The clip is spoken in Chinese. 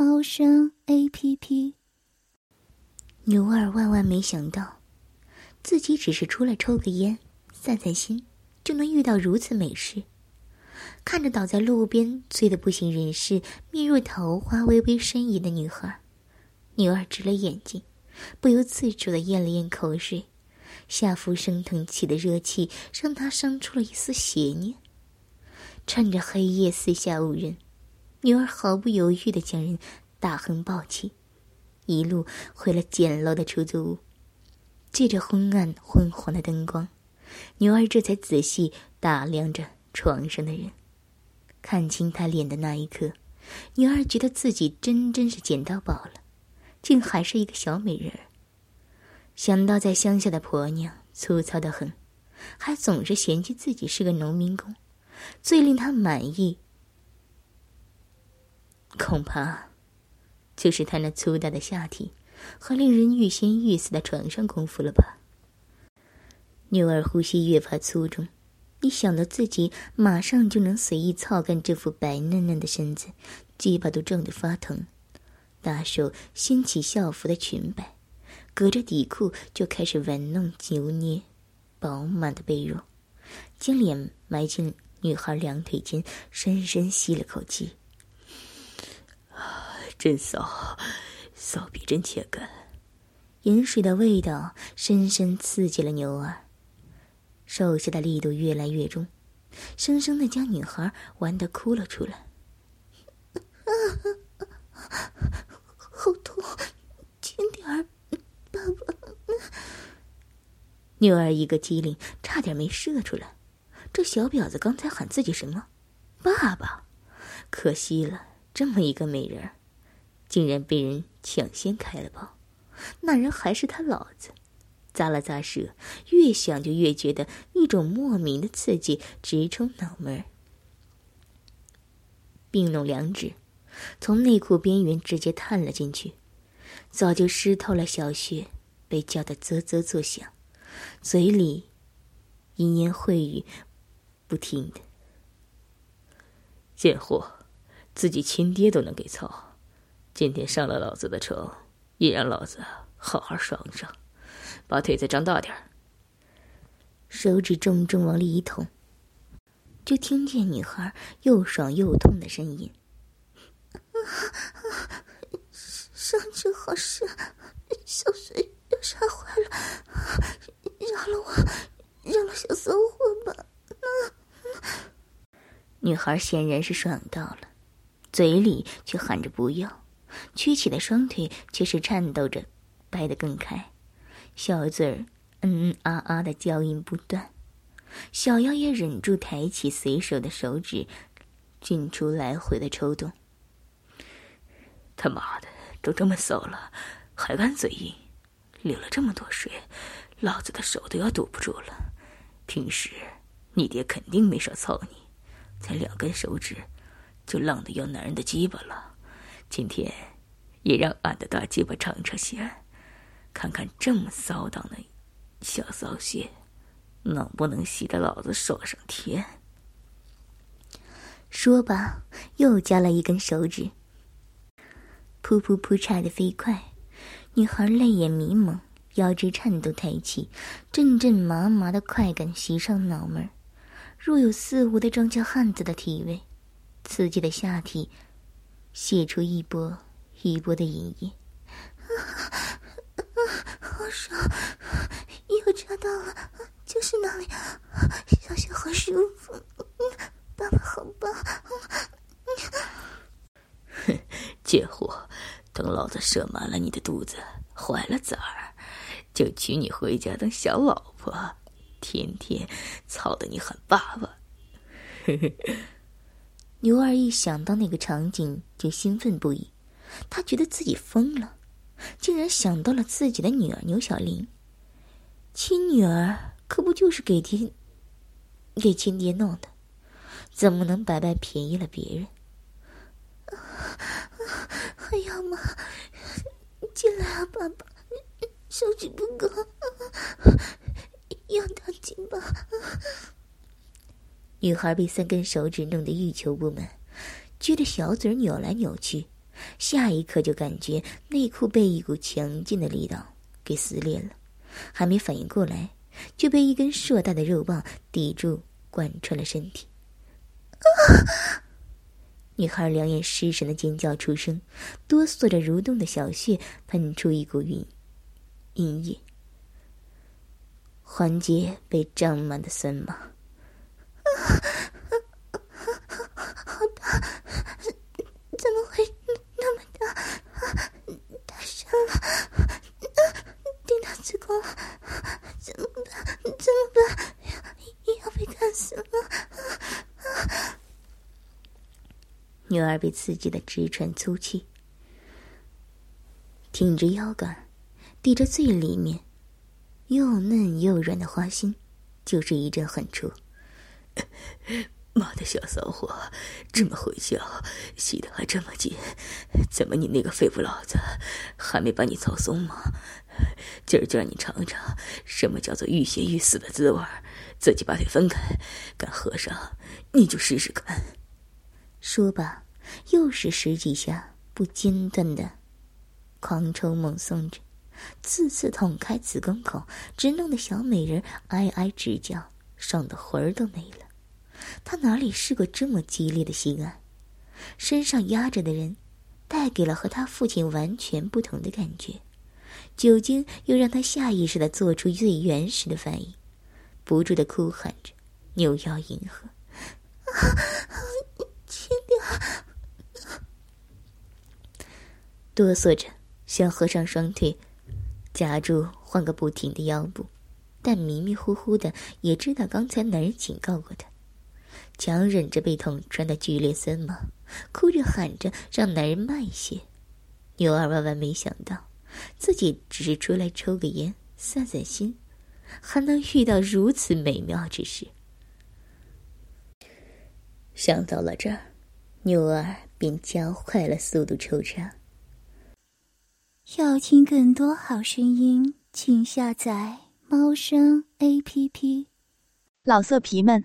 猫声 A P P。牛二万万没想到，自己只是出来抽个烟、散散心，就能遇到如此美事。看着倒在路边、醉得不省人事、面若桃花、微微呻吟的女孩，牛儿直了眼睛，不由自主的咽了咽口水，下腹升腾起的热气让他生出了一丝邪念。趁着黑夜四下无人，牛儿毫不犹豫的将人大横抱起，一路回了简陋的出租屋。借着昏暗昏黄的灯光，牛儿这才仔细打量着床上的人。看清他脸的那一刻，牛儿觉得自己真真是捡到宝了，竟还是一个小美人儿。想到在乡下的婆娘粗糙的很，还总是嫌弃自己是个农民工。最令他满意，恐怕就是他那粗大的下体和令人欲仙欲死的床上功夫了吧。牛儿呼吸越发粗重，一想到自己马上就能随意操干这副白嫩嫩的身子，鸡巴都胀得发疼，大手掀起校服的裙摆，隔着底裤就开始玩弄、揉捏饱满的背肉，将脸埋进。女孩两腿间深深吸了口气，真骚，骚逼真切根。盐水的味道深深刺激了牛儿，手下的力度越来越重，生生的将女孩玩得哭了出来。啊好痛，轻点儿，爸爸。牛儿一个机灵，差点没射出来。这小婊子刚才喊自己什么？爸爸！可惜了，这么一个美人儿竟然被人抢先开了包。那人还是他老子。咂了咂舌，越想就越觉得一种莫名的刺激直冲脑门并拢两指，从内裤边缘直接探了进去。早就湿透了小穴，被叫得啧啧作响，嘴里淫言秽语。不停的，贱货，自己亲爹都能给操，今天上了老子的床，也让老子好好爽爽，把腿再张大点手指重重往里一捅，就听见女孩又爽又痛的呻吟：“上去好深，小水要杀坏了，饶了我，饶了小骚货吧。”女孩显然是爽到了，嘴里却喊着不要，曲起的双腿却是颤抖着，掰得更开，小嘴儿嗯嗯啊啊的娇音不断，小妖也忍住抬起随手的手指，进出来回的抽动。他妈的，都这么骚了，还敢嘴硬，流了这么多水，老子的手都要堵不住了。平时你爹肯定没少操你。才两根手指，就浪得要男人的鸡巴了。今天，也让俺的大鸡巴尝尝鲜，看看这么骚荡的小骚蟹，能不能吸得老子爽上天。说罢，又加了一根手指。噗噗噗，差的飞快，女孩泪眼迷蒙，腰肢颤抖抬起，阵阵麻麻的快感袭上脑门。若有似无的庄稼汉子的体味，刺激的下体泄出一波一波的淫液，好爽！又抓到了，就是那里，小小好舒服，爸爸好棒！哼，贱货，等老子射满了你的肚子，怀了崽儿，就娶你回家当小老婆。天天操的你喊爸爸，牛二一想到那个场景就兴奋不已，他觉得自己疯了，竟然想到了自己的女儿牛小玲。亲女儿可不就是给爹、给亲爹弄的，怎么能白白便宜了别人？还要吗？进来啊，爸爸，手指不够，要打紧吧。女孩被三根手指弄得欲求不满，撅着小嘴扭来扭去，下一刻就感觉内裤被一股强劲的力道给撕裂了，还没反应过来，就被一根硕大的肉棒抵住，贯穿了身体。啊！女孩两眼失神的尖叫出声，哆嗦着蠕动的小穴喷出一股云，阴液，环节被胀满的酸麻。好大，怎么会那么大？太深了，顶到子宫了，怎么办？怎么办？要被干死了！女儿被刺激的直喘粗气，挺直腰杆，抵着最里面又嫩又软的花心，就是一阵狠出。妈的小骚货，这么会叫，吸的还这么紧，怎么你那个废物老子还没把你操松吗？今儿就让你尝尝什么叫做欲仙欲死的滋味自己把腿分开，敢合上你就试试看。说罢，又是十几下不间断的狂抽猛送着，次次捅开子宫口，直弄得小美人哀哀直叫，爽的魂儿都没了。他哪里试过这么激烈的性爱？身上压着的人，带给了和他父亲完全不同的感觉。酒精又让他下意识的做出最原始的反应，不住的哭喊着，扭腰迎合。啊轻点！哆嗦着想合上双腿，夹住换个不停的腰部，但迷迷糊糊的也知道刚才男人警告过他。强忍着被捅穿的剧烈酸麻，哭着喊着让男人慢些。牛儿万万没想到，自己只是出来抽个烟散散心，还能遇到如此美妙之事。想到了这儿，牛儿便加快了速度抽插。要听更多好声音，请下载猫声 A P P。老色皮们。